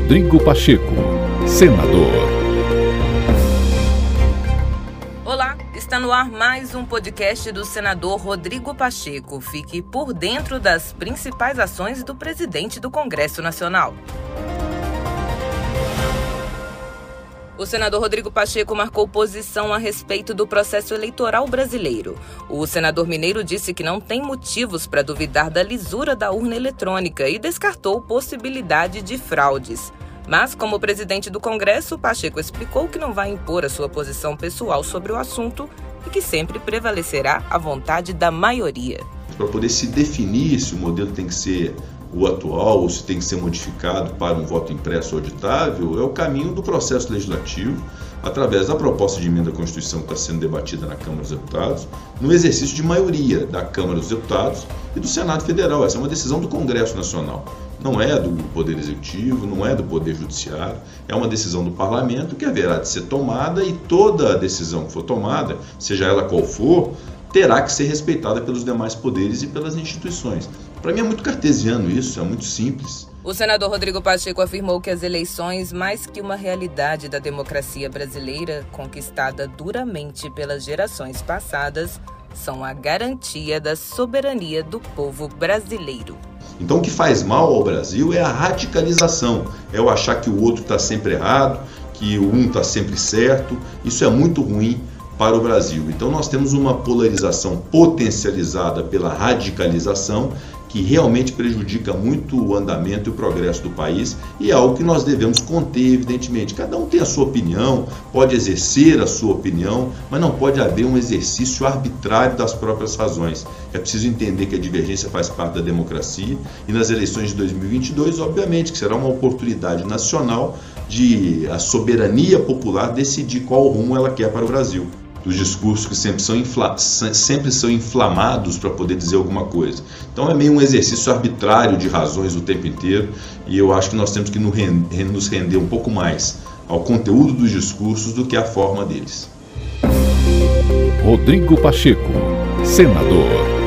Rodrigo Pacheco, senador. Olá, está no ar mais um podcast do senador Rodrigo Pacheco. Fique por dentro das principais ações do presidente do Congresso Nacional. O senador Rodrigo Pacheco marcou posição a respeito do processo eleitoral brasileiro. O senador mineiro disse que não tem motivos para duvidar da lisura da urna eletrônica e descartou possibilidade de fraudes. Mas, como presidente do Congresso, Pacheco explicou que não vai impor a sua posição pessoal sobre o assunto e que sempre prevalecerá a vontade da maioria. Para poder se definir se o modelo tem que ser o atual ou se tem que ser modificado para um voto impresso auditável, é o caminho do processo legislativo, através da proposta de emenda à Constituição que está sendo debatida na Câmara dos Deputados, no exercício de maioria da Câmara dos Deputados e do Senado Federal. Essa é uma decisão do Congresso Nacional. Não é do Poder Executivo, não é do Poder Judiciário, é uma decisão do Parlamento que haverá de ser tomada e toda decisão que for tomada, seja ela qual for, terá que ser respeitada pelos demais poderes e pelas instituições. Para mim é muito cartesiano isso, é muito simples. O senador Rodrigo Pacheco afirmou que as eleições, mais que uma realidade da democracia brasileira, conquistada duramente pelas gerações passadas, são a garantia da soberania do povo brasileiro. Então, o que faz mal ao Brasil é a radicalização, é o achar que o outro está sempre errado, que o um está sempre certo. Isso é muito ruim para o Brasil. Então, nós temos uma polarização potencializada pela radicalização que realmente prejudica muito o andamento e o progresso do país e é algo que nós devemos conter, evidentemente. Cada um tem a sua opinião, pode exercer a sua opinião, mas não pode haver um exercício arbitrário das próprias razões. É preciso entender que a divergência faz parte da democracia e nas eleições de 2022, obviamente, que será uma oportunidade nacional de a soberania popular decidir qual rumo ela quer para o Brasil dos discursos que sempre são, infla, sempre são inflamados para poder dizer alguma coisa. Então é meio um exercício arbitrário de razões o tempo inteiro e eu acho que nós temos que nos render um pouco mais ao conteúdo dos discursos do que à forma deles. Rodrigo Pacheco, senador.